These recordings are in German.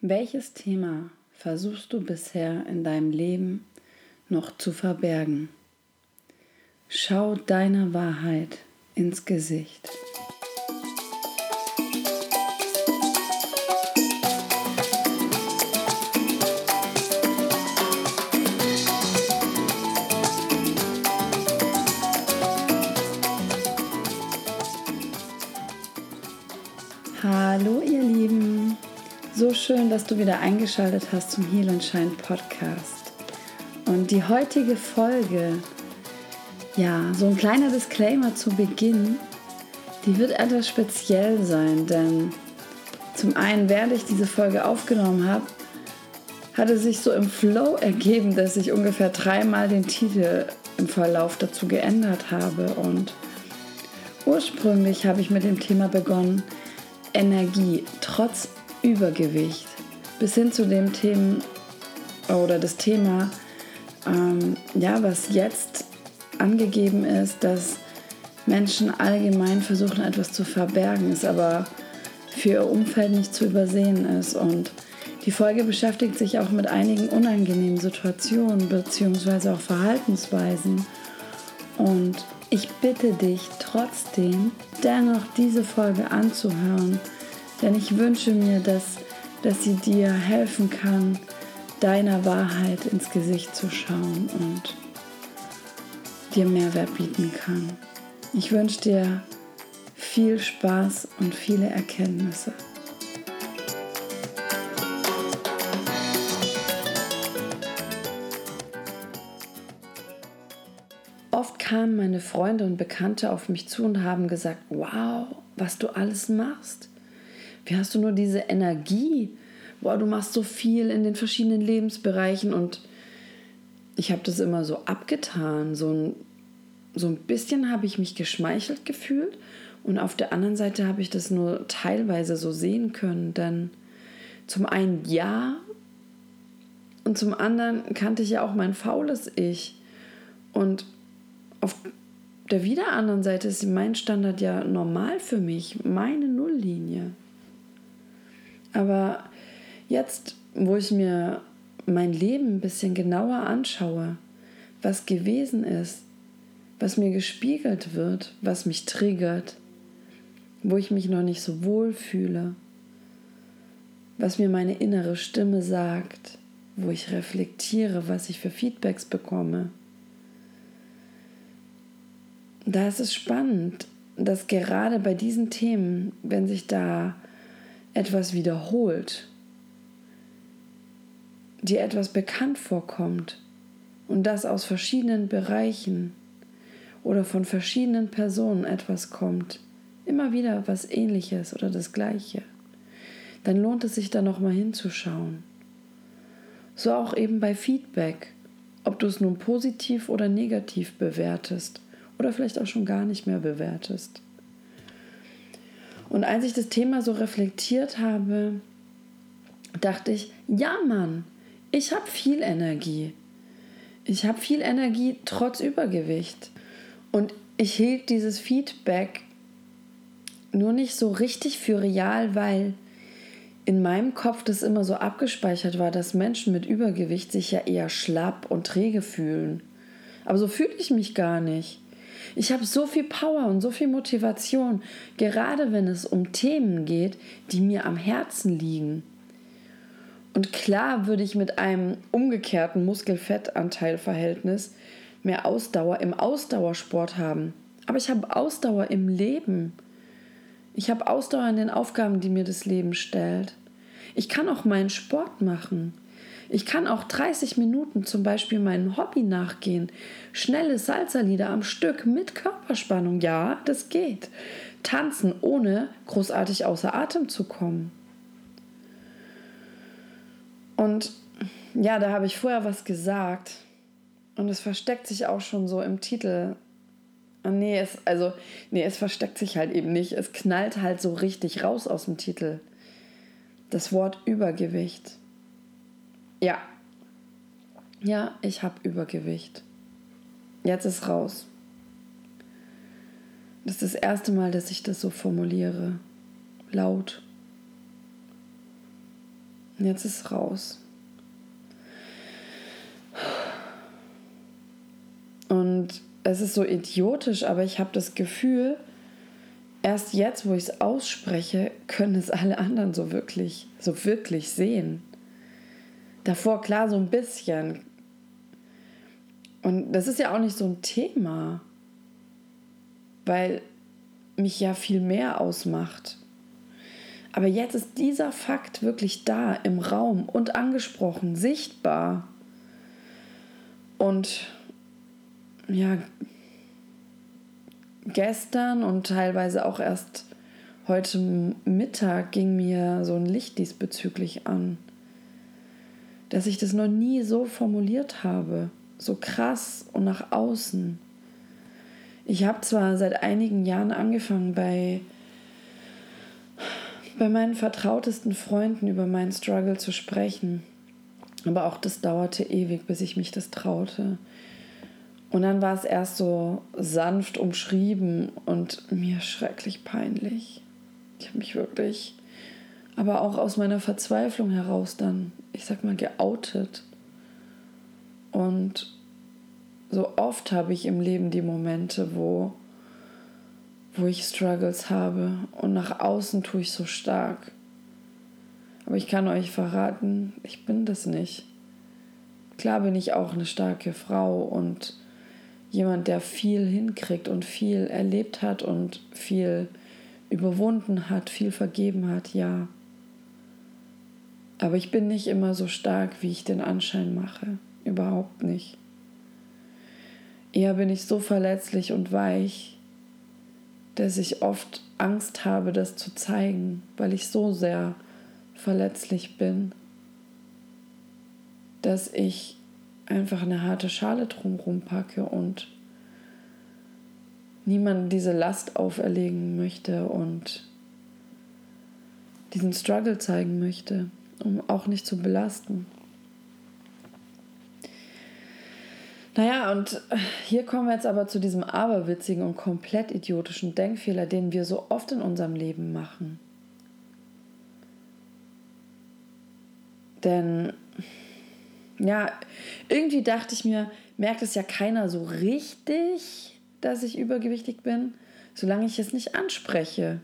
Welches Thema versuchst du bisher in deinem Leben noch zu verbergen? Schau deiner Wahrheit ins Gesicht. Dass du wieder eingeschaltet hast zum Heal and Shine Podcast. Und die heutige Folge, ja, so ein kleiner Disclaimer zu Beginn, die wird etwas speziell sein, denn zum einen, während ich diese Folge aufgenommen habe, hatte sich so im Flow ergeben, dass ich ungefähr dreimal den Titel im Verlauf dazu geändert habe. Und ursprünglich habe ich mit dem Thema begonnen, Energie trotz Übergewicht bis hin zu dem Themen oder das Thema, ähm, ja, was jetzt angegeben ist, dass Menschen allgemein versuchen, etwas zu verbergen, es aber für ihr Umfeld nicht zu übersehen ist. Und die Folge beschäftigt sich auch mit einigen unangenehmen Situationen bzw. auch Verhaltensweisen. Und ich bitte dich trotzdem, dennoch diese Folge anzuhören, denn ich wünsche mir, dass, dass sie dir helfen kann, deiner Wahrheit ins Gesicht zu schauen und dir Mehrwert bieten kann. Ich wünsche dir viel Spaß und viele Erkenntnisse. Oft kamen meine Freunde und Bekannte auf mich zu und haben gesagt, wow, was du alles machst. Wie hast du nur diese Energie? Boah, du machst so viel in den verschiedenen Lebensbereichen und ich habe das immer so abgetan. So ein, so ein bisschen habe ich mich geschmeichelt gefühlt und auf der anderen Seite habe ich das nur teilweise so sehen können. Denn zum einen ja und zum anderen kannte ich ja auch mein faules Ich. Und auf der wieder anderen Seite ist mein Standard ja normal für mich, meine Nulllinie. Aber jetzt, wo ich mir mein Leben ein bisschen genauer anschaue, was gewesen ist, was mir gespiegelt wird, was mich triggert, wo ich mich noch nicht so wohl fühle, was mir meine innere Stimme sagt, wo ich reflektiere, was ich für Feedbacks bekomme. Da ist es spannend, dass gerade bei diesen Themen, wenn sich da etwas wiederholt, dir etwas bekannt vorkommt und das aus verschiedenen Bereichen oder von verschiedenen Personen etwas kommt, immer wieder was ähnliches oder das gleiche, dann lohnt es sich da noch mal hinzuschauen. So auch eben bei Feedback, ob du es nun positiv oder negativ bewertest oder vielleicht auch schon gar nicht mehr bewertest. Und als ich das Thema so reflektiert habe, dachte ich, ja Mann, ich habe viel Energie. Ich habe viel Energie trotz Übergewicht. Und ich hielt dieses Feedback nur nicht so richtig für real, weil in meinem Kopf das immer so abgespeichert war, dass Menschen mit Übergewicht sich ja eher schlapp und träge fühlen. Aber so fühle ich mich gar nicht. Ich habe so viel Power und so viel Motivation, gerade wenn es um Themen geht, die mir am Herzen liegen. Und klar würde ich mit einem umgekehrten Muskelfettanteilverhältnis mehr Ausdauer im Ausdauersport haben. Aber ich habe Ausdauer im Leben. Ich habe Ausdauer in den Aufgaben, die mir das Leben stellt. Ich kann auch meinen Sport machen. Ich kann auch 30 Minuten zum Beispiel meinem Hobby nachgehen. Schnelle Salsa-Lieder am Stück mit Körperspannung. Ja, das geht. Tanzen, ohne großartig außer Atem zu kommen. Und ja, da habe ich vorher was gesagt. Und es versteckt sich auch schon so im Titel. Ah, nee, es, also, nee, es versteckt sich halt eben nicht. Es knallt halt so richtig raus aus dem Titel. Das Wort Übergewicht. Ja. Ja, ich habe Übergewicht. Jetzt ist raus. Das ist das erste Mal, dass ich das so formuliere. Laut. Jetzt ist raus. Und es ist so idiotisch, aber ich habe das Gefühl, erst jetzt, wo ich es ausspreche, können es alle anderen so wirklich, so wirklich sehen. Davor klar so ein bisschen. Und das ist ja auch nicht so ein Thema, weil mich ja viel mehr ausmacht. Aber jetzt ist dieser Fakt wirklich da, im Raum und angesprochen, sichtbar. Und ja, gestern und teilweise auch erst heute Mittag ging mir so ein Licht diesbezüglich an, dass ich das noch nie so formuliert habe, so krass und nach außen. Ich habe zwar seit einigen Jahren angefangen, bei, bei meinen vertrautesten Freunden über meinen Struggle zu sprechen, aber auch das dauerte ewig, bis ich mich das traute. Und dann war es erst so sanft umschrieben und mir schrecklich peinlich. Ich habe mich wirklich, aber auch aus meiner Verzweiflung heraus dann, ich sag mal, geoutet. Und so oft habe ich im Leben die Momente, wo, wo ich Struggles habe und nach außen tue ich so stark. Aber ich kann euch verraten, ich bin das nicht. Klar bin ich auch eine starke Frau und jemand, der viel hinkriegt und viel erlebt hat und viel überwunden hat, viel vergeben hat, ja. Aber ich bin nicht immer so stark, wie ich den Anschein mache. Überhaupt nicht. Eher bin ich so verletzlich und weich, dass ich oft Angst habe, das zu zeigen, weil ich so sehr verletzlich bin, dass ich einfach eine harte Schale drumherum packe und niemand diese Last auferlegen möchte und diesen Struggle zeigen möchte, um auch nicht zu belasten. Naja, und hier kommen wir jetzt aber zu diesem aberwitzigen und komplett idiotischen Denkfehler, den wir so oft in unserem Leben machen. Denn ja, irgendwie dachte ich mir, merkt es ja keiner so richtig, dass ich übergewichtig bin, solange ich es nicht anspreche.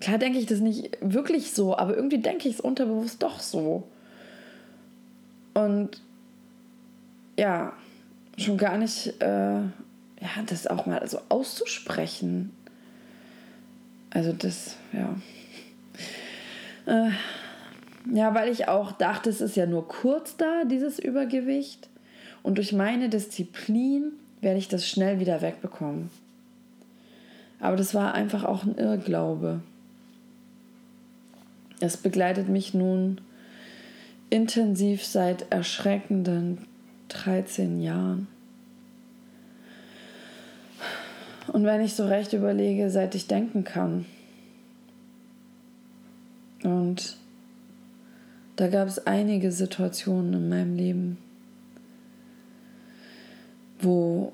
Klar denke ich das nicht wirklich so, aber irgendwie denke ich es unterbewusst doch so. Und ja, schon gar nicht, äh, ja, das auch mal so auszusprechen. Also das, ja. Äh, ja, weil ich auch dachte, es ist ja nur kurz da, dieses Übergewicht. Und durch meine Disziplin werde ich das schnell wieder wegbekommen. Aber das war einfach auch ein Irrglaube. Es begleitet mich nun intensiv seit erschreckenden 13 Jahren. Und wenn ich so recht überlege, seit ich denken kann. Und da gab es einige Situationen in meinem Leben, wo,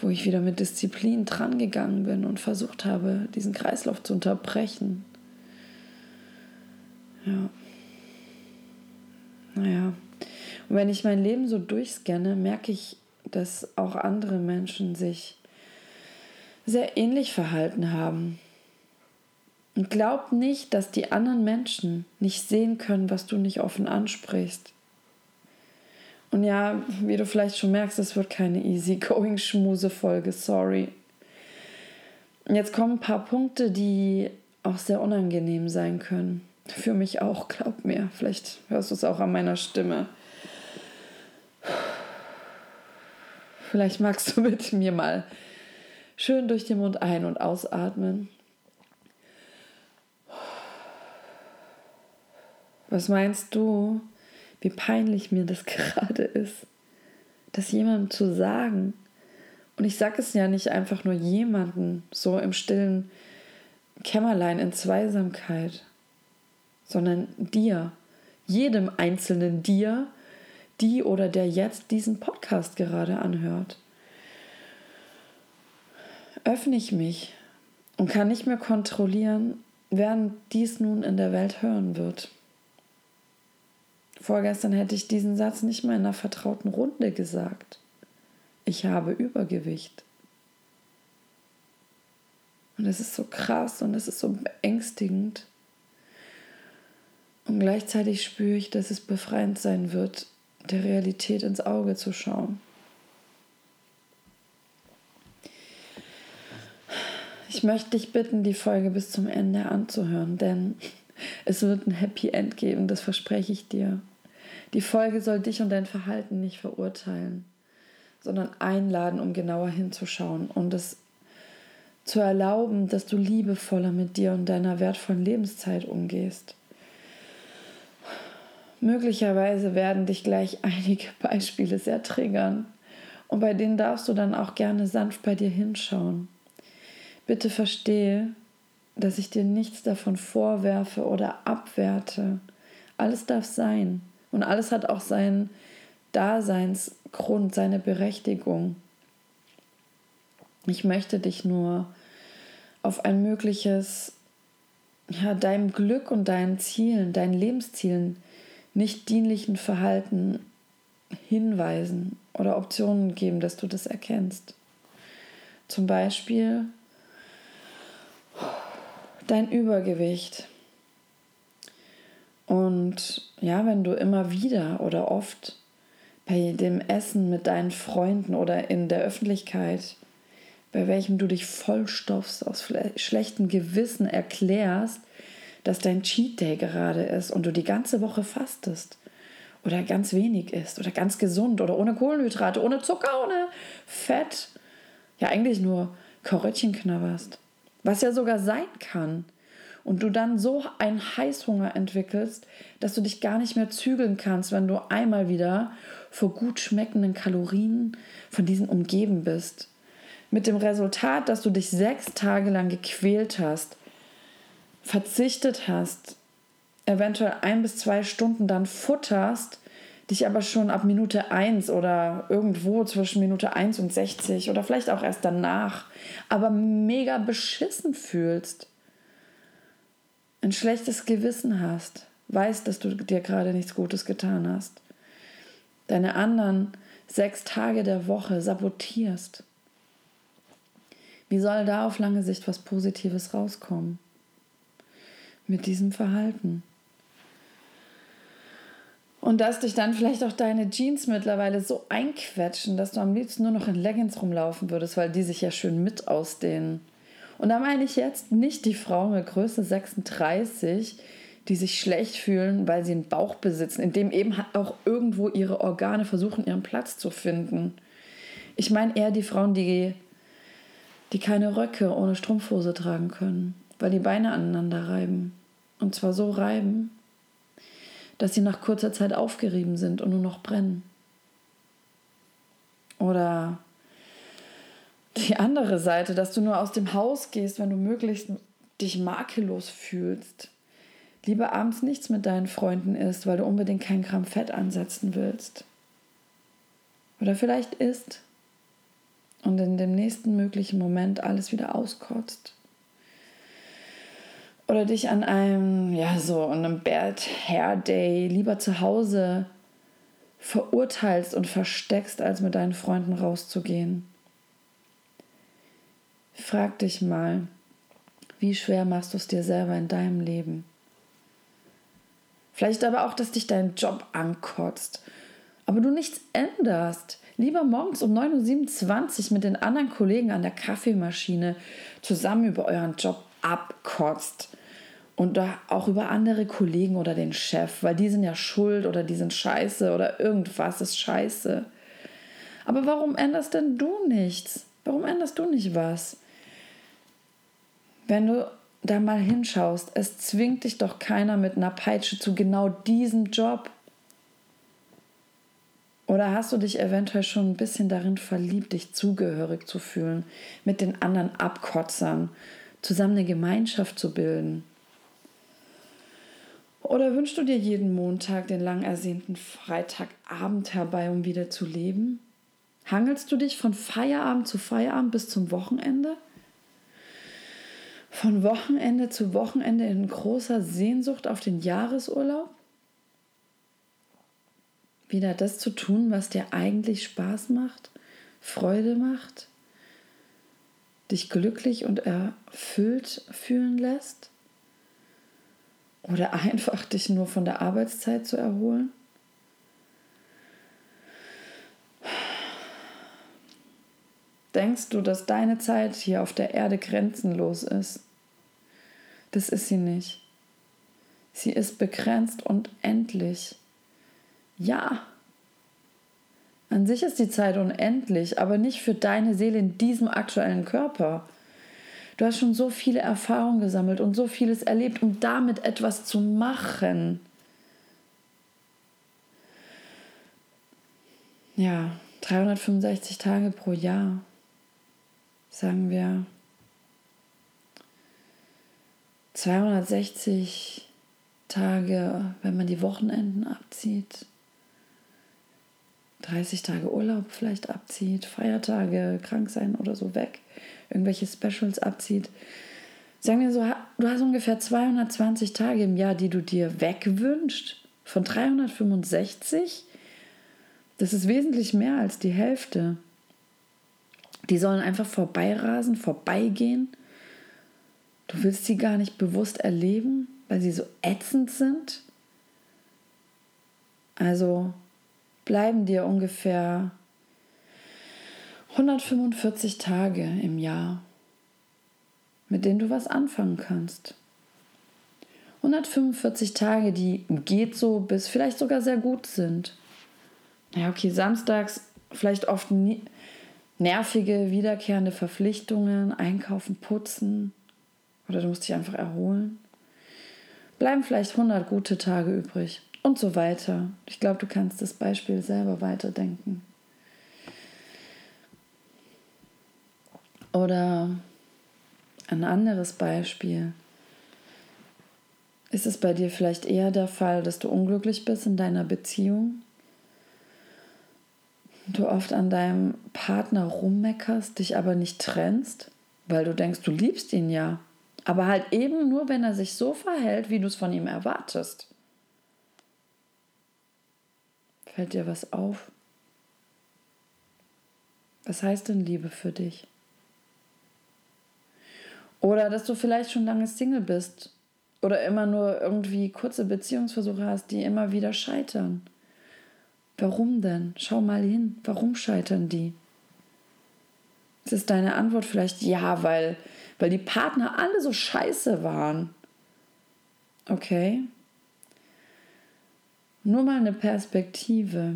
wo ich wieder mit Disziplin drangegangen bin und versucht habe, diesen Kreislauf zu unterbrechen. Ja. Naja. Und wenn ich mein Leben so durchscanne, merke ich, dass auch andere Menschen sich sehr ähnlich verhalten haben. Und glaub nicht, dass die anderen Menschen nicht sehen können, was du nicht offen ansprichst. Und ja, wie du vielleicht schon merkst, es wird keine easy-going-Schmuse-Folge, sorry. Jetzt kommen ein paar Punkte, die auch sehr unangenehm sein können. Für mich auch, glaub mir. Vielleicht hörst du es auch an meiner Stimme. Vielleicht magst du mit mir mal schön durch den Mund ein- und ausatmen. Was meinst du, wie peinlich mir das gerade ist, das jemandem zu sagen? Und ich sage es ja nicht einfach nur jemandem, so im stillen Kämmerlein in Zweisamkeit, sondern dir, jedem einzelnen dir, die oder der jetzt diesen Podcast gerade anhört. Öffne ich mich und kann nicht mehr kontrollieren, wer dies nun in der Welt hören wird. Vorgestern hätte ich diesen Satz nicht mal in einer vertrauten Runde gesagt. Ich habe Übergewicht. Und es ist so krass und es ist so beängstigend. Und gleichzeitig spüre ich, dass es befreiend sein wird, der Realität ins Auge zu schauen. Ich möchte dich bitten, die Folge bis zum Ende anzuhören, denn es wird ein Happy End geben, das verspreche ich dir. Die Folge soll dich und dein Verhalten nicht verurteilen, sondern einladen, um genauer hinzuschauen und es zu erlauben, dass du liebevoller mit dir und deiner wertvollen Lebenszeit umgehst. Möglicherweise werden dich gleich einige Beispiele sehr triggern und bei denen darfst du dann auch gerne sanft bei dir hinschauen. Bitte verstehe, dass ich dir nichts davon vorwerfe oder abwerte. Alles darf sein und alles hat auch seinen Daseinsgrund, seine Berechtigung. Ich möchte dich nur auf ein mögliches, ja, deinem Glück und deinen Zielen, deinen Lebenszielen nicht dienlichen Verhalten hinweisen oder Optionen geben, dass du das erkennst. Zum Beispiel dein Übergewicht. Und ja, wenn du immer wieder oder oft bei dem Essen mit deinen Freunden oder in der Öffentlichkeit, bei welchem du dich vollstopfst, aus schlechtem Gewissen erklärst, dass dein Cheat Day gerade ist und du die ganze Woche fastest oder ganz wenig isst oder ganz gesund oder ohne Kohlenhydrate, ohne Zucker, ohne Fett, ja eigentlich nur Koröttchen knabberst, was ja sogar sein kann. Und du dann so einen Heißhunger entwickelst, dass du dich gar nicht mehr zügeln kannst, wenn du einmal wieder vor gut schmeckenden Kalorien von diesen umgeben bist. Mit dem Resultat, dass du dich sechs Tage lang gequält hast, verzichtet hast, eventuell ein bis zwei Stunden dann futterst, dich aber schon ab Minute 1 oder irgendwo zwischen Minute 1 und 60 oder vielleicht auch erst danach, aber mega beschissen fühlst, ein schlechtes Gewissen hast, weißt, dass du dir gerade nichts Gutes getan hast, deine anderen sechs Tage der Woche sabotierst. Wie soll da auf lange Sicht was Positives rauskommen? Mit diesem Verhalten. Und dass dich dann vielleicht auch deine Jeans mittlerweile so einquetschen, dass du am liebsten nur noch in Leggings rumlaufen würdest, weil die sich ja schön mit ausdehnen. Und da meine ich jetzt nicht die Frauen mit Größe 36, die sich schlecht fühlen, weil sie einen Bauch besitzen, in dem eben auch irgendwo ihre Organe versuchen, ihren Platz zu finden. Ich meine eher die Frauen, die, die keine Röcke ohne Strumpfhose tragen können, weil die Beine aneinander reiben. Und zwar so reiben, dass sie nach kurzer Zeit aufgerieben sind und nur noch brennen. Oder die andere Seite, dass du nur aus dem Haus gehst, wenn du möglichst dich makellos fühlst. Lieber abends nichts mit deinen Freunden isst, weil du unbedingt kein Gramm Fett ansetzen willst. Oder vielleicht isst und in dem nächsten möglichen Moment alles wieder auskotzt oder dich an einem, ja, so einem Bad Hair Day lieber zu Hause verurteilst und versteckst, als mit deinen Freunden rauszugehen. Frag dich mal, wie schwer machst du es dir selber in deinem Leben? Vielleicht aber auch, dass dich dein Job ankotzt, aber du nichts änderst. Lieber morgens um 9.27 Uhr mit den anderen Kollegen an der Kaffeemaschine zusammen über euren Job abkotzt und auch über andere Kollegen oder den Chef, weil die sind ja schuld oder die sind scheiße oder irgendwas ist scheiße. Aber warum änderst denn du nichts? Warum änderst du nicht was? Wenn du da mal hinschaust, es zwingt dich doch keiner mit einer Peitsche zu genau diesem Job. Oder hast du dich eventuell schon ein bisschen darin verliebt, dich zugehörig zu fühlen, mit den anderen Abkotzern, zusammen eine Gemeinschaft zu bilden? Oder wünschst du dir jeden Montag den lang ersehnten Freitagabend herbei, um wieder zu leben? Hangelst du dich von Feierabend zu Feierabend bis zum Wochenende? Von Wochenende zu Wochenende in großer Sehnsucht auf den Jahresurlaub? wieder das zu tun, was dir eigentlich Spaß macht, Freude macht, dich glücklich und erfüllt fühlen lässt? Oder einfach dich nur von der Arbeitszeit zu erholen? Denkst du, dass deine Zeit hier auf der Erde grenzenlos ist? Das ist sie nicht. Sie ist begrenzt und endlich. Ja, an sich ist die Zeit unendlich, aber nicht für deine Seele in diesem aktuellen Körper. Du hast schon so viele Erfahrungen gesammelt und so vieles erlebt, um damit etwas zu machen. Ja, 365 Tage pro Jahr, sagen wir 260 Tage, wenn man die Wochenenden abzieht. 30 Tage Urlaub vielleicht abzieht, Feiertage, krank sein oder so weg, irgendwelche Specials abzieht. Sagen wir so, du hast ungefähr 220 Tage im Jahr, die du dir wegwünschst von 365. Das ist wesentlich mehr als die Hälfte. Die sollen einfach vorbeirasen, vorbeigehen. Du willst sie gar nicht bewusst erleben, weil sie so ätzend sind. Also bleiben dir ungefähr 145 Tage im Jahr, mit denen du was anfangen kannst. 145 Tage, die geht so bis vielleicht sogar sehr gut sind. Ja, okay, samstags vielleicht oft nervige, wiederkehrende Verpflichtungen, einkaufen, putzen oder du musst dich einfach erholen. Bleiben vielleicht 100 gute Tage übrig und so weiter. Ich glaube, du kannst das Beispiel selber weiterdenken. Oder ein anderes Beispiel. Ist es bei dir vielleicht eher der Fall, dass du unglücklich bist in deiner Beziehung? Du oft an deinem Partner rummeckerst, dich aber nicht trennst, weil du denkst, du liebst ihn ja. Aber halt eben nur, wenn er sich so verhält, wie du es von ihm erwartest. Fällt dir was auf? Was heißt denn Liebe für dich? Oder dass du vielleicht schon lange Single bist oder immer nur irgendwie kurze Beziehungsversuche hast, die immer wieder scheitern. Warum denn? Schau mal hin. Warum scheitern die? Ist es deine Antwort vielleicht ja, weil, weil die Partner alle so scheiße waren? Okay, nur mal eine Perspektive.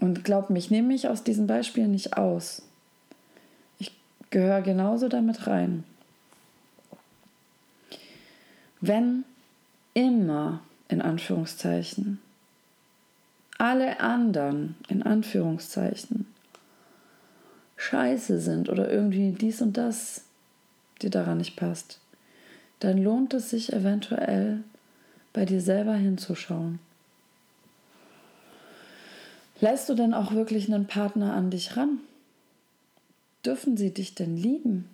Und glaub mich, nehme mich aus diesem Beispiel nicht aus. Gehöre genauso damit rein. Wenn immer, in Anführungszeichen, alle anderen, in Anführungszeichen, scheiße sind oder irgendwie dies und das dir daran nicht passt, dann lohnt es sich eventuell bei dir selber hinzuschauen. Lässt du denn auch wirklich einen Partner an dich ran? Dürfen sie dich denn lieben?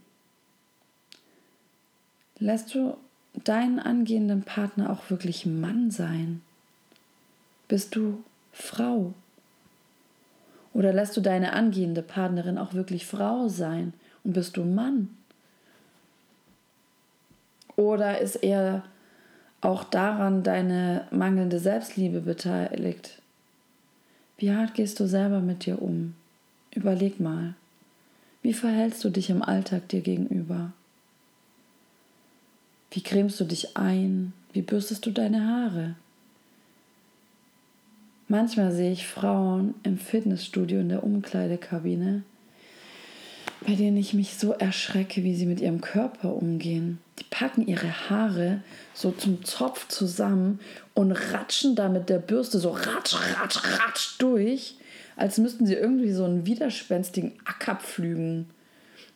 Lässt du deinen angehenden Partner auch wirklich Mann sein? Bist du Frau? Oder lässt du deine angehende Partnerin auch wirklich Frau sein und bist du Mann? Oder ist er auch daran deine mangelnde Selbstliebe beteiligt. Wie hart gehst du selber mit dir um? Überleg mal. Wie verhältst du dich im Alltag dir gegenüber? Wie cremst du dich ein? Wie bürstest du deine Haare? Manchmal sehe ich Frauen im Fitnessstudio in der Umkleidekabine, bei denen ich mich so erschrecke, wie sie mit ihrem Körper umgehen. Die packen ihre Haare so zum Zopf zusammen und ratschen da mit der Bürste so ratsch, ratsch, ratsch durch, als müssten sie irgendwie so einen widerspenstigen Acker pflügen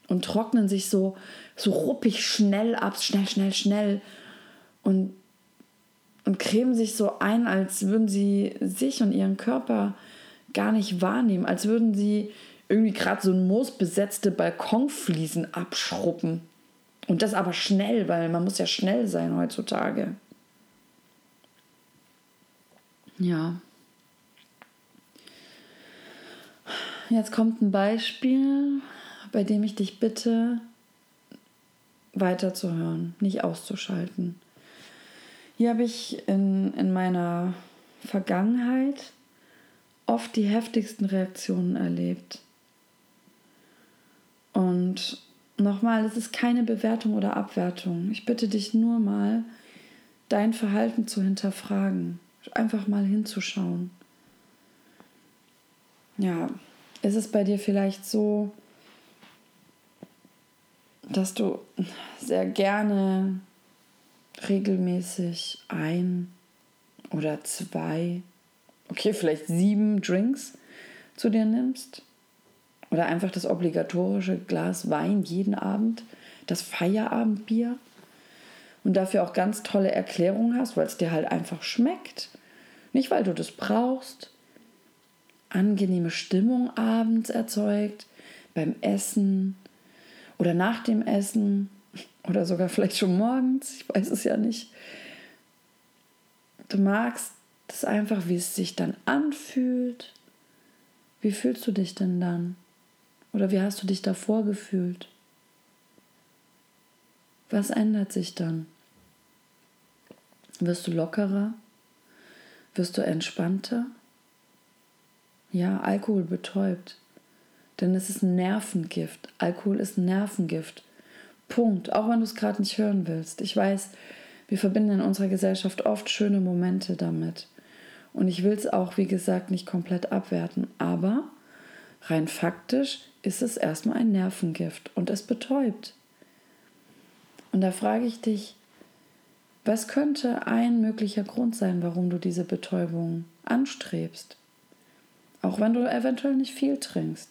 und trocknen sich so, so ruppig schnell ab, schnell, schnell, schnell und, und cremen sich so ein, als würden sie sich und ihren Körper gar nicht wahrnehmen, als würden sie irgendwie gerade so ein moosbesetzte Balkonfliesen abschruppen. Und das aber schnell, weil man muss ja schnell sein heutzutage. Ja. Jetzt kommt ein Beispiel, bei dem ich dich bitte, weiterzuhören, nicht auszuschalten. Hier habe ich in, in meiner Vergangenheit oft die heftigsten Reaktionen erlebt. Und nochmal, es ist keine Bewertung oder Abwertung. Ich bitte dich nur mal, dein Verhalten zu hinterfragen, einfach mal hinzuschauen. Ja, ist es bei dir vielleicht so, dass du sehr gerne regelmäßig ein oder zwei, okay, vielleicht sieben Drinks zu dir nimmst? Oder einfach das obligatorische Glas Wein jeden Abend, das Feierabendbier? Und dafür auch ganz tolle Erklärungen hast, weil es dir halt einfach schmeckt. Nicht, weil du das brauchst. Angenehme Stimmung abends erzeugt, beim Essen oder nach dem Essen oder sogar vielleicht schon morgens, ich weiß es ja nicht. Du magst das einfach, wie es sich dann anfühlt. Wie fühlst du dich denn dann? Oder wie hast du dich davor gefühlt? Was ändert sich dann? Wirst du lockerer? Wirst du entspannter? Ja, Alkohol betäubt. Denn es ist ein Nervengift. Alkohol ist ein Nervengift. Punkt. Auch wenn du es gerade nicht hören willst. Ich weiß, wir verbinden in unserer Gesellschaft oft schöne Momente damit. Und ich will es auch, wie gesagt, nicht komplett abwerten. Aber rein faktisch ist es erstmal ein Nervengift und es betäubt. Und da frage ich dich, was könnte ein möglicher Grund sein, warum du diese Betäubung anstrebst? Auch wenn du eventuell nicht viel trinkst.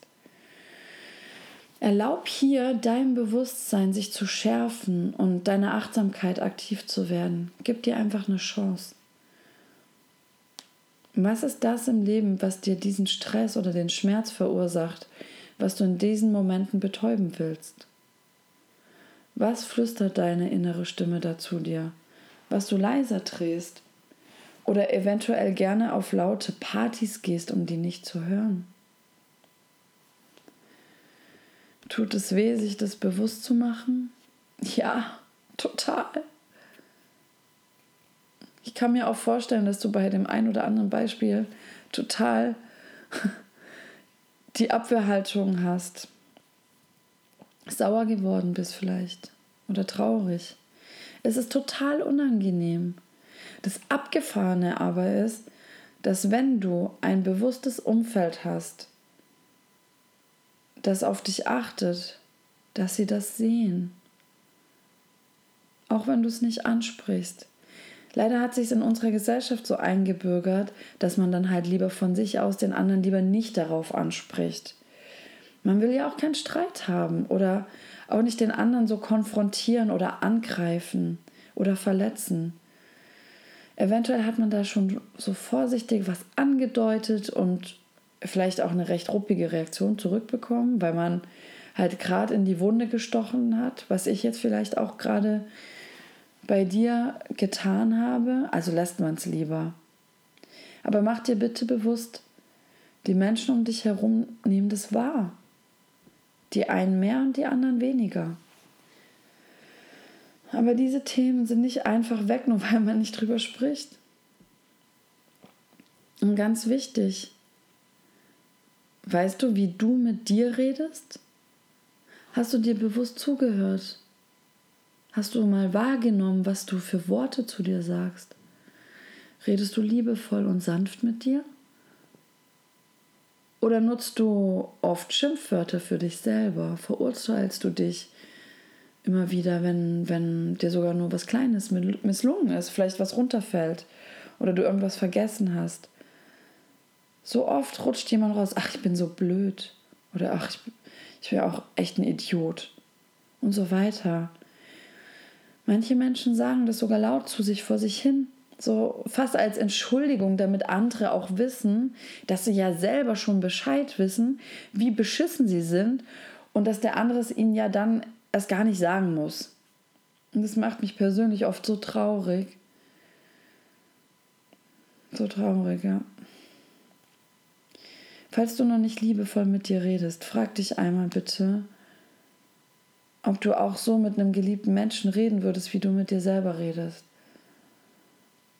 Erlaub hier deinem Bewusstsein sich zu schärfen und deine Achtsamkeit aktiv zu werden. Gib dir einfach eine Chance. Was ist das im Leben, was dir diesen Stress oder den Schmerz verursacht, was du in diesen Momenten betäuben willst? Was flüstert deine innere Stimme dazu dir, was du leiser drehst oder eventuell gerne auf laute Partys gehst, um die nicht zu hören? Tut es weh, sich das bewusst zu machen? Ja, total. Ich kann mir auch vorstellen, dass du bei dem einen oder anderen Beispiel total die Abwehrhaltung hast. Sauer geworden bist vielleicht oder traurig. Es ist total unangenehm. Das Abgefahrene aber ist, dass wenn du ein bewusstes Umfeld hast, das auf dich achtet, dass sie das sehen. Auch wenn du es nicht ansprichst. Leider hat sich in unserer Gesellschaft so eingebürgert, dass man dann halt lieber von sich aus den anderen lieber nicht darauf anspricht. Man will ja auch keinen Streit haben oder auch nicht den anderen so konfrontieren oder angreifen oder verletzen. Eventuell hat man da schon so vorsichtig was angedeutet und vielleicht auch eine recht ruppige Reaktion zurückbekommen, weil man halt gerade in die Wunde gestochen hat, was ich jetzt vielleicht auch gerade bei dir getan habe, also lässt man es lieber. Aber mach dir bitte bewusst, die Menschen um dich herum nehmen das wahr. Die einen mehr und die anderen weniger. Aber diese Themen sind nicht einfach weg, nur weil man nicht drüber spricht. Und ganz wichtig, Weißt du, wie du mit dir redest? Hast du dir bewusst zugehört? Hast du mal wahrgenommen, was du für Worte zu dir sagst? Redest du liebevoll und sanft mit dir? Oder nutzt du oft Schimpfwörter für dich selber? Verurteilst du dich immer wieder, wenn, wenn dir sogar nur was Kleines misslungen ist, vielleicht was runterfällt oder du irgendwas vergessen hast? So oft rutscht jemand raus, ach, ich bin so blöd. Oder ach, ich, ich bin auch echt ein Idiot. Und so weiter. Manche Menschen sagen das sogar laut zu sich vor sich hin. So fast als Entschuldigung, damit andere auch wissen, dass sie ja selber schon Bescheid wissen, wie beschissen sie sind und dass der andere es ihnen ja dann erst gar nicht sagen muss. Und das macht mich persönlich oft so traurig. So traurig, ja. Falls du noch nicht liebevoll mit dir redest, frag dich einmal bitte, ob du auch so mit einem geliebten Menschen reden würdest, wie du mit dir selber redest.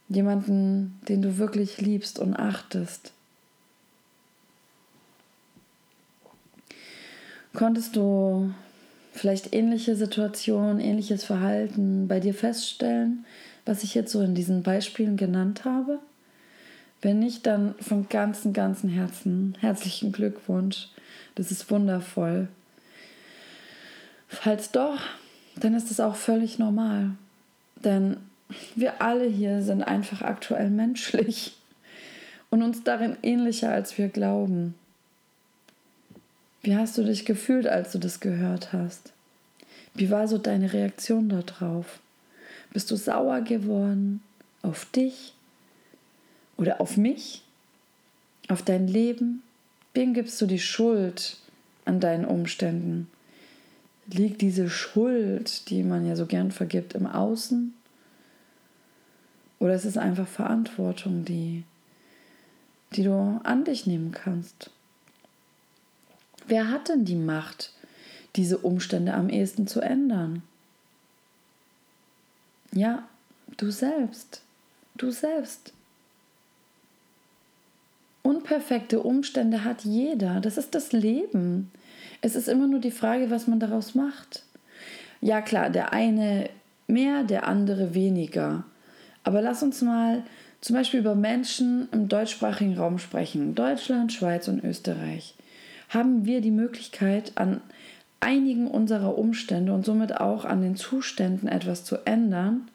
Jemanden, den du wirklich liebst und achtest. Konntest du vielleicht ähnliche Situationen, ähnliches Verhalten bei dir feststellen, was ich jetzt so in diesen Beispielen genannt habe? Wenn nicht, dann von ganzem, ganzem Herzen herzlichen Glückwunsch. Das ist wundervoll. Falls doch, dann ist es auch völlig normal. Denn wir alle hier sind einfach aktuell menschlich und uns darin ähnlicher, als wir glauben. Wie hast du dich gefühlt, als du das gehört hast? Wie war so deine Reaktion darauf? Bist du sauer geworden auf dich oder auf mich? Auf dein Leben? Wem gibst du die Schuld an deinen Umständen? Liegt diese Schuld, die man ja so gern vergibt, im Außen? Oder ist es einfach Verantwortung, die, die du an dich nehmen kannst? Wer hat denn die Macht, diese Umstände am ehesten zu ändern? Ja, du selbst. Du selbst. Unperfekte Umstände hat jeder. Das ist das Leben. Es ist immer nur die Frage, was man daraus macht. Ja klar, der eine mehr, der andere weniger. Aber lass uns mal zum Beispiel über Menschen im deutschsprachigen Raum sprechen. Deutschland, Schweiz und Österreich. Haben wir die Möglichkeit, an einigen unserer Umstände und somit auch an den Zuständen etwas zu ändern?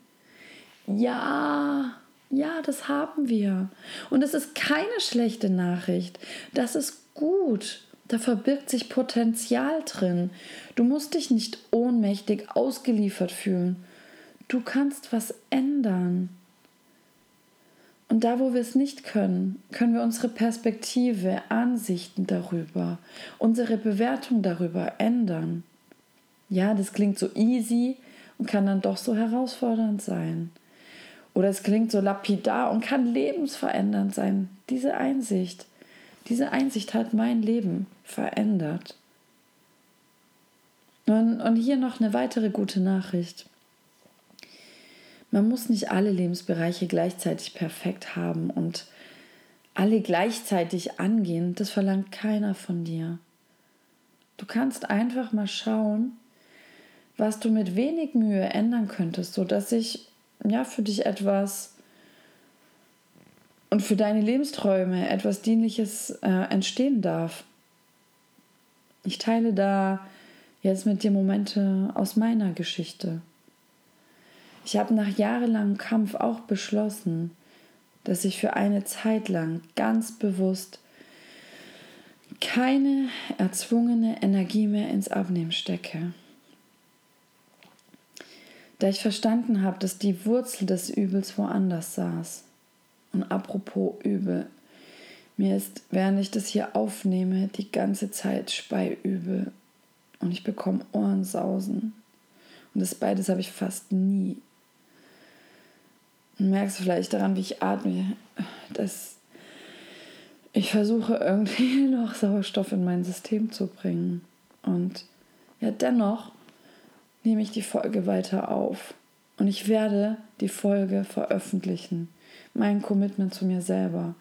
Ja, ja, das haben wir. Und es ist keine schlechte Nachricht. Das ist gut. Da verbirgt sich Potenzial drin. Du musst dich nicht ohnmächtig ausgeliefert fühlen. Du kannst was ändern. Und da, wo wir es nicht können, können wir unsere Perspektive, Ansichten darüber, unsere Bewertung darüber ändern. Ja, das klingt so easy und kann dann doch so herausfordernd sein. Oder es klingt so lapidar und kann lebensverändernd sein. Diese Einsicht, diese Einsicht hat mein Leben verändert. Und, und hier noch eine weitere gute Nachricht. Man muss nicht alle Lebensbereiche gleichzeitig perfekt haben und alle gleichzeitig angehen. Das verlangt keiner von dir. Du kannst einfach mal schauen, was du mit wenig Mühe ändern könntest, sodass sich ja für dich etwas und für deine Lebensträume etwas Dienliches äh, entstehen darf. Ich teile da jetzt mit dir Momente aus meiner Geschichte. Ich habe nach jahrelangem Kampf auch beschlossen, dass ich für eine Zeit lang ganz bewusst keine erzwungene Energie mehr ins Abnehmen stecke. Da ich verstanden habe, dass die Wurzel des Übels woanders saß. Und apropos Übel, mir ist, während ich das hier aufnehme, die ganze Zeit Speiübel und ich bekomme Ohrensausen. Und das beides habe ich fast nie. Merkst du vielleicht daran, wie ich atme, dass ich versuche irgendwie noch Sauerstoff in mein System zu bringen. Und ja, dennoch nehme ich die Folge weiter auf. Und ich werde die Folge veröffentlichen. Mein Commitment zu mir selber.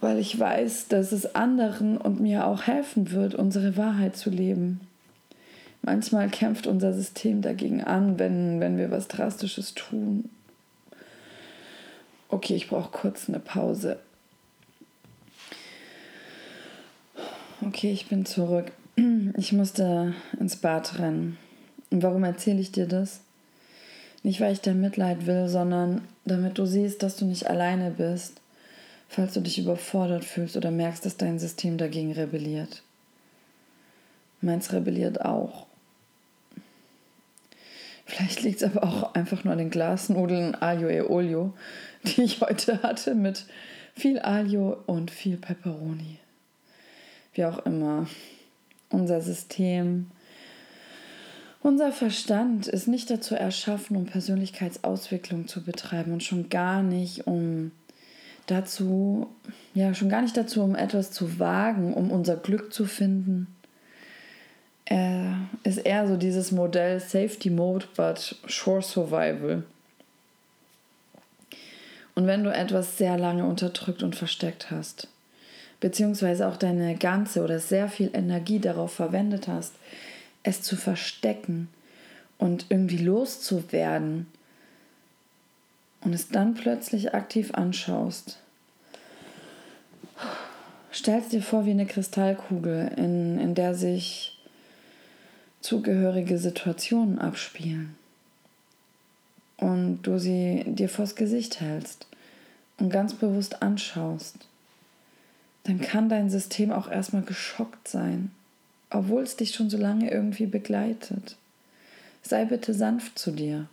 Weil ich weiß, dass es anderen und mir auch helfen wird, unsere Wahrheit zu leben. Manchmal kämpft unser System dagegen an, wenn, wenn wir was Drastisches tun. Okay, ich brauche kurz eine Pause. Okay, ich bin zurück. Ich musste ins Bad rennen. Und warum erzähle ich dir das? Nicht, weil ich dein Mitleid will, sondern damit du siehst, dass du nicht alleine bist, falls du dich überfordert fühlst oder merkst, dass dein System dagegen rebelliert. Meins rebelliert auch. Vielleicht liegt es aber auch einfach nur an den Glasnudeln Aglio e Olio, die ich heute hatte mit viel Aglio und viel Peperoni. Wie auch immer. Unser System, unser Verstand ist nicht dazu erschaffen, um Persönlichkeitsauswicklung zu betreiben und schon gar nicht, um dazu, ja, schon gar nicht dazu, um etwas zu wagen, um unser Glück zu finden. Er ist eher so dieses Modell Safety Mode, but Shore Survival. Und wenn du etwas sehr lange unterdrückt und versteckt hast, beziehungsweise auch deine ganze oder sehr viel Energie darauf verwendet hast, es zu verstecken und irgendwie loszuwerden und es dann plötzlich aktiv anschaust, stellst dir vor wie eine Kristallkugel, in, in der sich zugehörige Situationen abspielen und du sie dir vors Gesicht hältst und ganz bewusst anschaust dann kann dein System auch erstmal geschockt sein, obwohl es dich schon so lange irgendwie begleitet. Sei bitte sanft zu dir.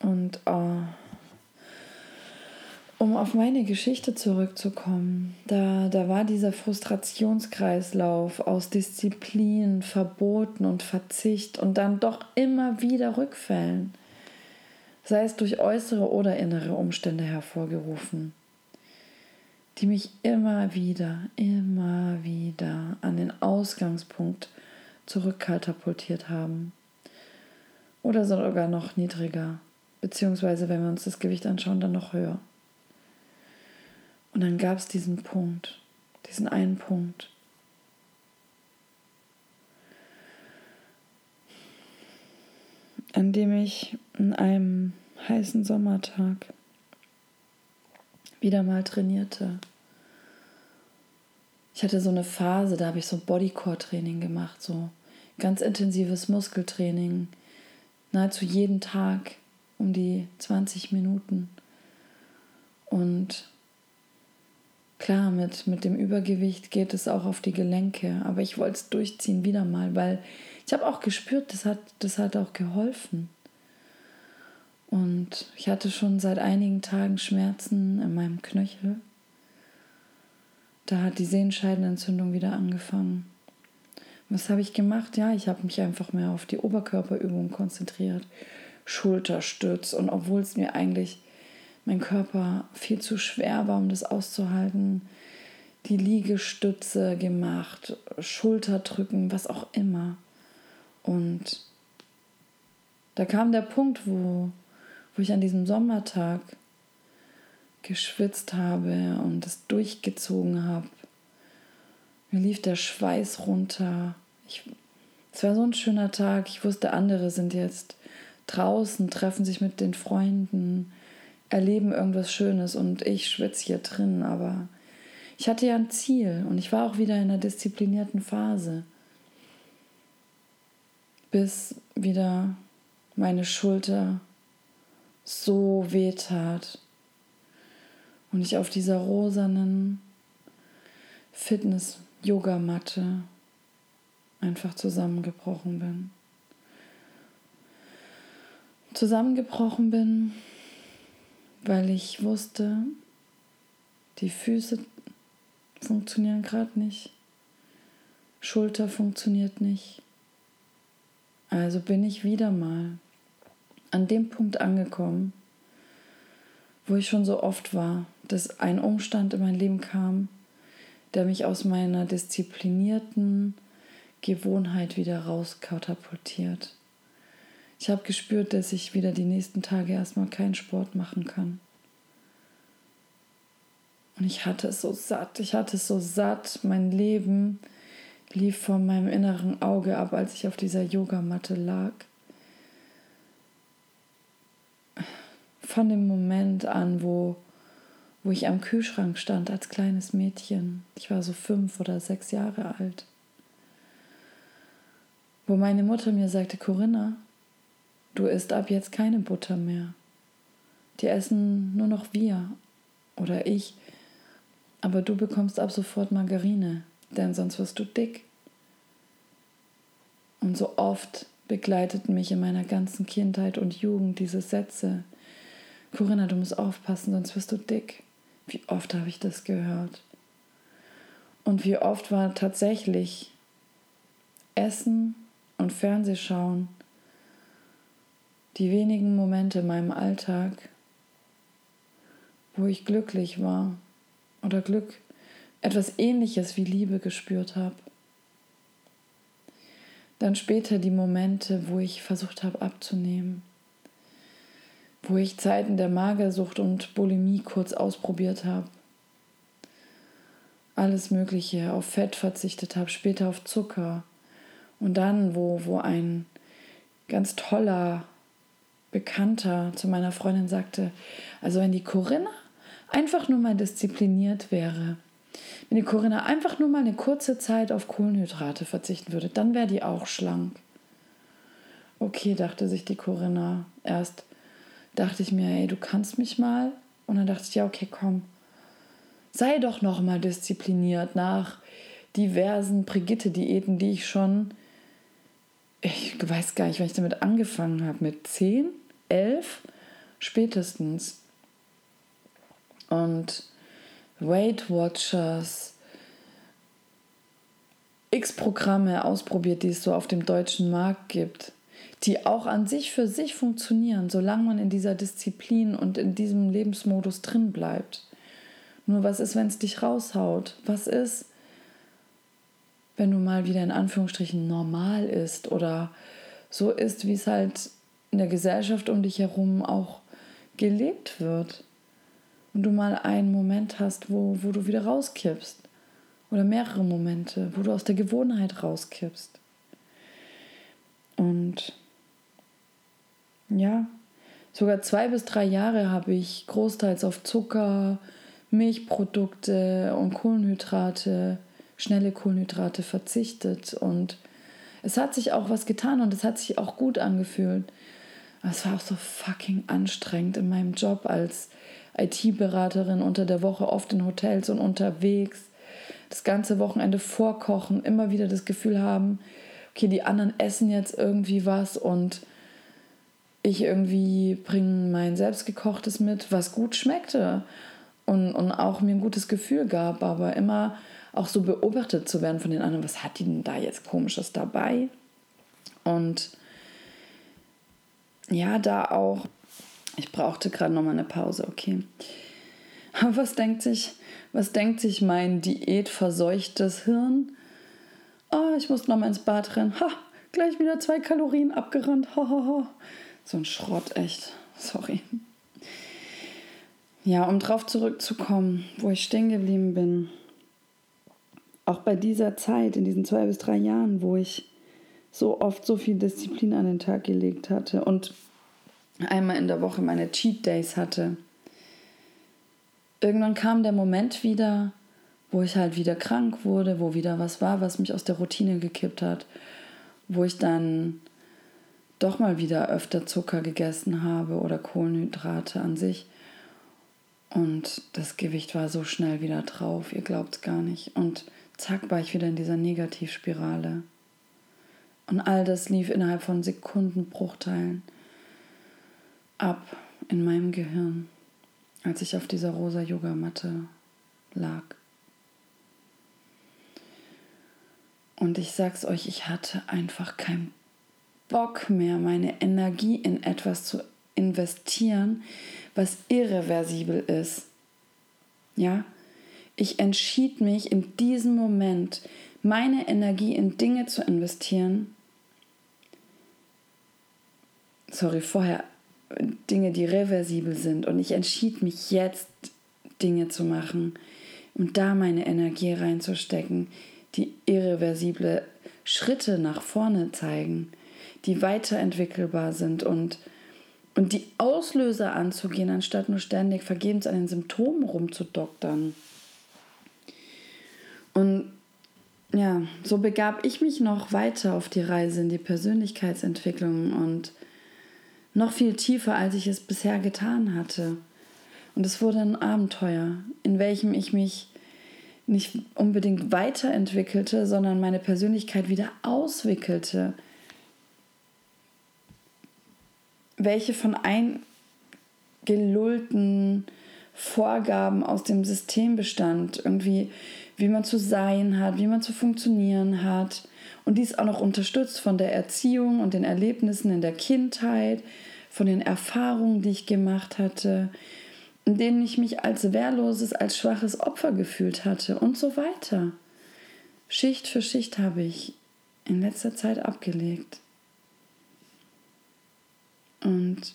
Und oh, um auf meine Geschichte zurückzukommen, da, da war dieser Frustrationskreislauf aus Disziplin, Verboten und Verzicht und dann doch immer wieder Rückfällen sei es durch äußere oder innere Umstände hervorgerufen, die mich immer wieder, immer wieder an den Ausgangspunkt zurückkatapultiert haben. Oder sogar noch niedriger, beziehungsweise wenn wir uns das Gewicht anschauen, dann noch höher. Und dann gab es diesen Punkt, diesen einen Punkt, an dem ich in einem heißen Sommertag wieder mal trainierte. Ich hatte so eine Phase, da habe ich so Bodycore-Training gemacht, so ganz intensives Muskeltraining, nahezu jeden Tag um die 20 Minuten. Und klar, mit, mit dem Übergewicht geht es auch auf die Gelenke, aber ich wollte es durchziehen wieder mal, weil ich habe auch gespürt, das hat, das hat auch geholfen. Und ich hatte schon seit einigen Tagen Schmerzen in meinem Knöchel. Da hat die Sehenscheidenentzündung wieder angefangen. Was habe ich gemacht? Ja, ich habe mich einfach mehr auf die Oberkörperübung konzentriert. Schulterstütz. Und obwohl es mir eigentlich mein Körper viel zu schwer war, um das auszuhalten, die Liegestütze gemacht, Schulterdrücken, was auch immer. Und da kam der Punkt, wo, wo ich an diesem Sommertag geschwitzt habe und es durchgezogen habe. Mir lief der Schweiß runter. Ich, es war so ein schöner Tag. Ich wusste, andere sind jetzt draußen, treffen sich mit den Freunden, erleben irgendwas Schönes und ich schwitze hier drin. Aber ich hatte ja ein Ziel und ich war auch wieder in einer disziplinierten Phase bis wieder meine Schulter so weh tat und ich auf dieser rosanen Fitness-Yogamatte einfach zusammengebrochen bin. Zusammengebrochen bin, weil ich wusste, die Füße funktionieren gerade nicht, Schulter funktioniert nicht, also bin ich wieder mal an dem Punkt angekommen, wo ich schon so oft war, dass ein Umstand in mein Leben kam, der mich aus meiner disziplinierten Gewohnheit wieder rauskatapultiert. Ich habe gespürt, dass ich wieder die nächsten Tage erstmal keinen Sport machen kann. Und ich hatte es so satt, ich hatte es so satt, mein Leben lief vor meinem inneren Auge ab, als ich auf dieser Yogamatte lag. Von dem Moment an, wo, wo ich am Kühlschrank stand als kleines Mädchen. Ich war so fünf oder sechs Jahre alt. Wo meine Mutter mir sagte, Corinna, du isst ab jetzt keine Butter mehr. Die essen nur noch wir oder ich. Aber du bekommst ab sofort Margarine denn sonst wirst du dick. Und so oft begleiteten mich in meiner ganzen Kindheit und Jugend diese Sätze. Corinna, du musst aufpassen, sonst wirst du dick. Wie oft habe ich das gehört? Und wie oft war tatsächlich Essen und Fernsehschauen die wenigen Momente in meinem Alltag, wo ich glücklich war oder Glück, etwas ähnliches wie Liebe gespürt habe. Dann später die Momente, wo ich versucht habe abzunehmen, wo ich Zeiten der Magersucht und Bulimie kurz ausprobiert habe, alles Mögliche auf Fett verzichtet habe, später auf Zucker und dann, wo, wo ein ganz toller Bekannter zu meiner Freundin sagte, also wenn die Corinna einfach nur mal diszipliniert wäre, wenn die Corinna einfach nur mal eine kurze Zeit auf Kohlenhydrate verzichten würde, dann wäre die auch schlank. Okay, dachte sich die Corinna. Erst dachte ich mir, ey, du kannst mich mal. Und dann dachte ich, ja, okay, komm. Sei doch noch mal diszipliniert nach diversen Brigitte-Diäten, die ich schon, ich weiß gar nicht, wann ich damit angefangen habe, mit 10, 11 spätestens. Und Weight Watchers, x Programme ausprobiert, die es so auf dem deutschen Markt gibt, die auch an sich für sich funktionieren, solange man in dieser Disziplin und in diesem Lebensmodus drin bleibt. Nur was ist, wenn es dich raushaut? Was ist, wenn du mal wieder in Anführungsstrichen normal ist oder so ist, wie es halt in der Gesellschaft um dich herum auch gelebt wird? und du mal einen Moment hast, wo, wo du wieder rauskippst. Oder mehrere Momente, wo du aus der Gewohnheit rauskippst. Und ja, sogar zwei bis drei Jahre habe ich großteils auf Zucker, Milchprodukte und Kohlenhydrate, schnelle Kohlenhydrate verzichtet. Und es hat sich auch was getan und es hat sich auch gut angefühlt. Es war auch so fucking anstrengend in meinem Job als IT-Beraterin unter der Woche oft in Hotels und unterwegs, das ganze Wochenende vorkochen, immer wieder das Gefühl haben, okay, die anderen essen jetzt irgendwie was und ich irgendwie bringe mein selbstgekochtes mit, was gut schmeckte und, und auch mir ein gutes Gefühl gab, aber immer auch so beobachtet zu werden von den anderen, was hat die denn da jetzt komisches dabei? Und ja, da auch ich brauchte gerade noch mal eine Pause, okay. Aber was denkt sich, was denkt sich mein diätverseuchtes Hirn? Oh, ich muss noch mal ins Bad rennen. Ha, gleich wieder zwei Kalorien abgerannt. Ha, ha, ha. So ein Schrott, echt. Sorry. Ja, um drauf zurückzukommen, wo ich stehen geblieben bin. Auch bei dieser Zeit, in diesen zwei bis drei Jahren, wo ich so oft so viel Disziplin an den Tag gelegt hatte und einmal in der Woche meine Cheat Days hatte. Irgendwann kam der Moment wieder, wo ich halt wieder krank wurde, wo wieder was war, was mich aus der Routine gekippt hat, wo ich dann doch mal wieder öfter Zucker gegessen habe oder Kohlenhydrate an sich. Und das Gewicht war so schnell wieder drauf, ihr glaubt es gar nicht. Und zack war ich wieder in dieser Negativspirale. Und all das lief innerhalb von Sekundenbruchteilen ab in meinem Gehirn, als ich auf dieser rosa Yogamatte lag. Und ich sag's euch, ich hatte einfach keinen Bock mehr, meine Energie in etwas zu investieren, was irreversibel ist. Ja? Ich entschied mich in diesem Moment, meine Energie in Dinge zu investieren. Sorry, vorher Dinge, die reversibel sind. Und ich entschied mich jetzt, Dinge zu machen und da meine Energie reinzustecken, die irreversible Schritte nach vorne zeigen, die weiterentwickelbar sind und, und die Auslöser anzugehen, anstatt nur ständig vergebens an den Symptomen rumzudoktern. Und ja, so begab ich mich noch weiter auf die Reise in die Persönlichkeitsentwicklung und noch viel tiefer, als ich es bisher getan hatte. Und es wurde ein Abenteuer, in welchem ich mich nicht unbedingt weiterentwickelte, sondern meine Persönlichkeit wieder auswickelte. Welche von eingelullten Vorgaben aus dem System bestand, irgendwie, wie man zu sein hat, wie man zu funktionieren hat. Und dies auch noch unterstützt von der Erziehung und den Erlebnissen in der Kindheit, von den Erfahrungen, die ich gemacht hatte, in denen ich mich als wehrloses, als schwaches Opfer gefühlt hatte und so weiter. Schicht für Schicht habe ich in letzter Zeit abgelegt. Und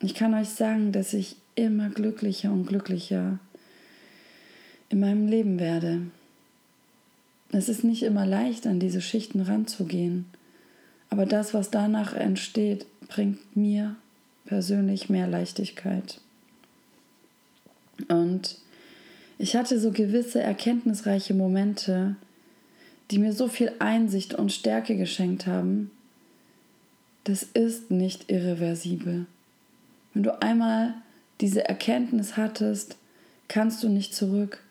ich kann euch sagen, dass ich immer glücklicher und glücklicher in meinem Leben werde. Es ist nicht immer leicht, an diese Schichten ranzugehen, aber das, was danach entsteht, bringt mir persönlich mehr Leichtigkeit. Und ich hatte so gewisse erkenntnisreiche Momente, die mir so viel Einsicht und Stärke geschenkt haben. Das ist nicht irreversibel. Wenn du einmal diese Erkenntnis hattest, kannst du nicht zurück.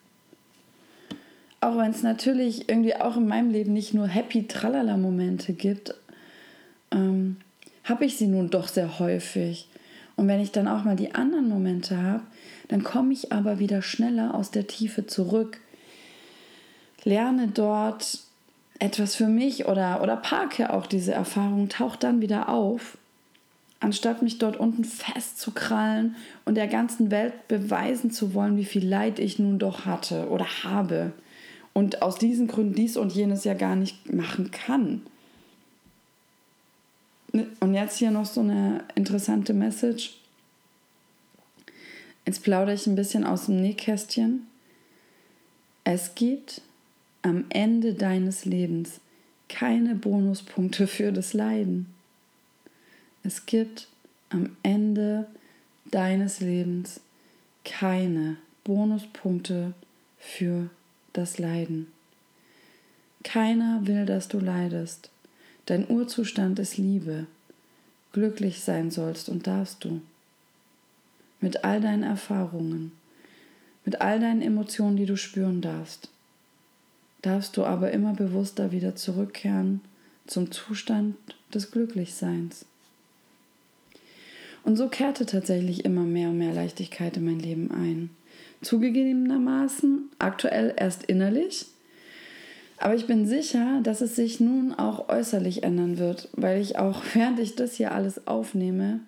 Auch wenn es natürlich irgendwie auch in meinem Leben nicht nur happy tralala Momente gibt, ähm, habe ich sie nun doch sehr häufig. Und wenn ich dann auch mal die anderen Momente habe, dann komme ich aber wieder schneller aus der Tiefe zurück, lerne dort etwas für mich oder, oder parke auch diese Erfahrung, taucht dann wieder auf, anstatt mich dort unten festzukrallen und der ganzen Welt beweisen zu wollen, wie viel Leid ich nun doch hatte oder habe und aus diesen Gründen dies und jenes ja gar nicht machen kann. Und jetzt hier noch so eine interessante Message. Jetzt plaudere ich ein bisschen aus dem Nähkästchen. Es gibt am Ende deines Lebens keine Bonuspunkte für das Leiden. Es gibt am Ende deines Lebens keine Bonuspunkte für das Leiden. Keiner will, dass du leidest. Dein Urzustand ist Liebe. Glücklich sein sollst und darfst du mit all deinen Erfahrungen, mit all deinen Emotionen, die du spüren darfst, darfst du aber immer bewusster wieder zurückkehren zum Zustand des Glücklichseins. Und so kehrte tatsächlich immer mehr und mehr Leichtigkeit in mein Leben ein. Zugegebenermaßen aktuell erst innerlich, aber ich bin sicher, dass es sich nun auch äußerlich ändern wird, weil ich auch, während ich das hier alles aufnehme,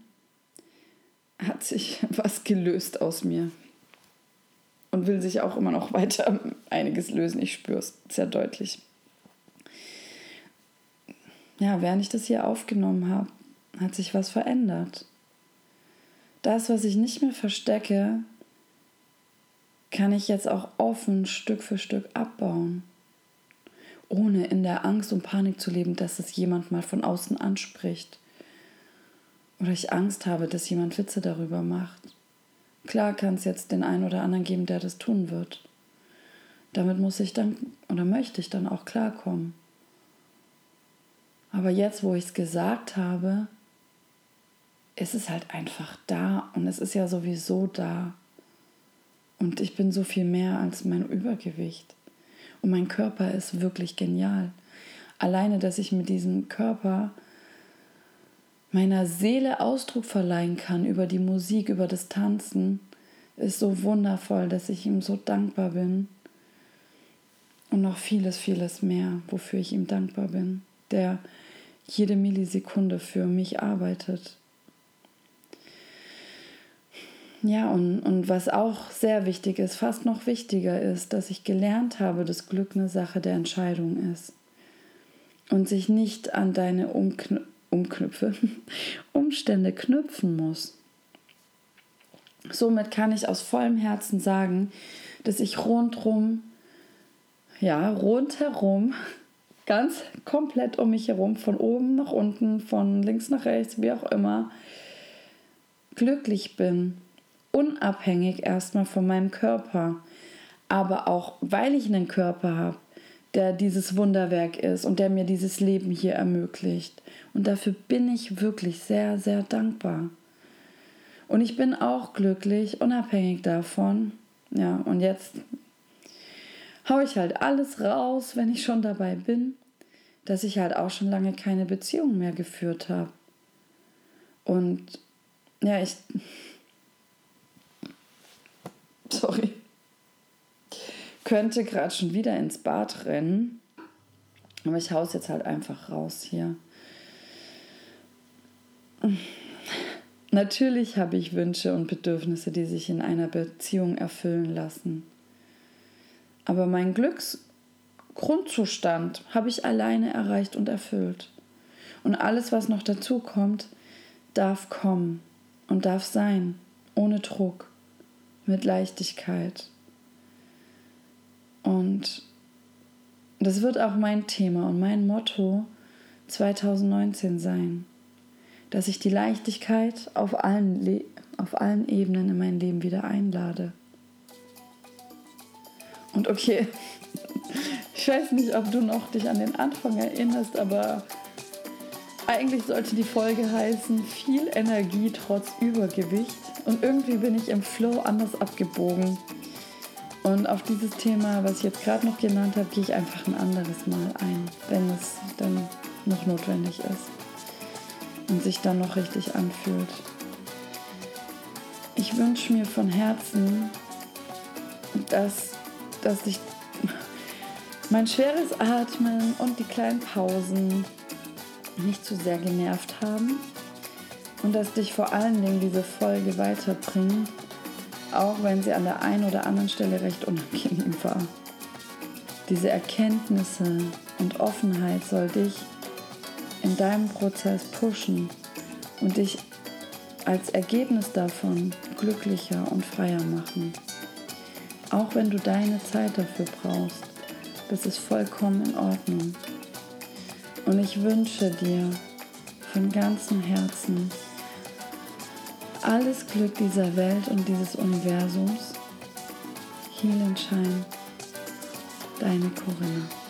hat sich was gelöst aus mir. Und will sich auch immer noch weiter einiges lösen. Ich spüre es sehr deutlich. Ja, während ich das hier aufgenommen habe, hat sich was verändert. Das, was ich nicht mehr verstecke, kann ich jetzt auch offen Stück für Stück abbauen, ohne in der Angst und Panik zu leben, dass es jemand mal von außen anspricht oder ich Angst habe, dass jemand Witze darüber macht. Klar kann es jetzt den einen oder anderen geben, der das tun wird. Damit muss ich dann oder möchte ich dann auch klarkommen. Aber jetzt, wo ich es gesagt habe, ist es halt einfach da und es ist ja sowieso da. Und ich bin so viel mehr als mein Übergewicht. Und mein Körper ist wirklich genial. Alleine, dass ich mit diesem Körper meiner Seele Ausdruck verleihen kann über die Musik, über das Tanzen, ist so wundervoll, dass ich ihm so dankbar bin. Und noch vieles, vieles mehr, wofür ich ihm dankbar bin, der jede Millisekunde für mich arbeitet. Ja, und, und was auch sehr wichtig ist, fast noch wichtiger ist, dass ich gelernt habe, dass Glück eine Sache der Entscheidung ist und sich nicht an deine Umkn Umknüpfe, Umstände knüpfen muss. Somit kann ich aus vollem Herzen sagen, dass ich rundherum, ja, rundherum, ganz komplett um mich herum, von oben nach unten, von links nach rechts, wie auch immer, glücklich bin. Unabhängig erstmal von meinem Körper. Aber auch weil ich einen Körper habe, der dieses Wunderwerk ist und der mir dieses Leben hier ermöglicht. Und dafür bin ich wirklich sehr, sehr dankbar. Und ich bin auch glücklich, unabhängig davon. Ja, und jetzt haue ich halt alles raus, wenn ich schon dabei bin, dass ich halt auch schon lange keine Beziehung mehr geführt habe. Und ja, ich. Sorry könnte gerade schon wieder ins Bad rennen. Aber ich haus jetzt halt einfach raus hier. Natürlich habe ich Wünsche und Bedürfnisse, die sich in einer Beziehung erfüllen lassen. Aber mein Glücksgrundzustand habe ich alleine erreicht und erfüllt. Und alles, was noch dazu kommt, darf kommen und darf sein, ohne Druck, mit Leichtigkeit. Und das wird auch mein Thema und mein Motto 2019 sein dass ich die Leichtigkeit auf allen, Le auf allen Ebenen in mein Leben wieder einlade. Und okay, ich weiß nicht, ob du noch dich an den Anfang erinnerst, aber eigentlich sollte die Folge heißen, viel Energie trotz Übergewicht. Und irgendwie bin ich im Flow anders abgebogen. Und auf dieses Thema, was ich jetzt gerade noch genannt habe, gehe ich einfach ein anderes Mal ein, wenn es dann noch notwendig ist und sich dann noch richtig anfühlt. Ich wünsche mir von Herzen, dass, dass sich mein schweres Atmen und die kleinen Pausen nicht zu sehr genervt haben und dass dich vor allen Dingen diese Folge weiterbringt, auch wenn sie an der einen oder anderen Stelle recht unangenehm war. Diese Erkenntnisse und Offenheit soll dich in deinem Prozess pushen und dich als Ergebnis davon glücklicher und freier machen. Auch wenn du deine Zeit dafür brauchst, das ist vollkommen in Ordnung. Und ich wünsche dir von ganzem Herzen alles Glück dieser Welt und dieses Universums. Heal and Shine, deine Corinna.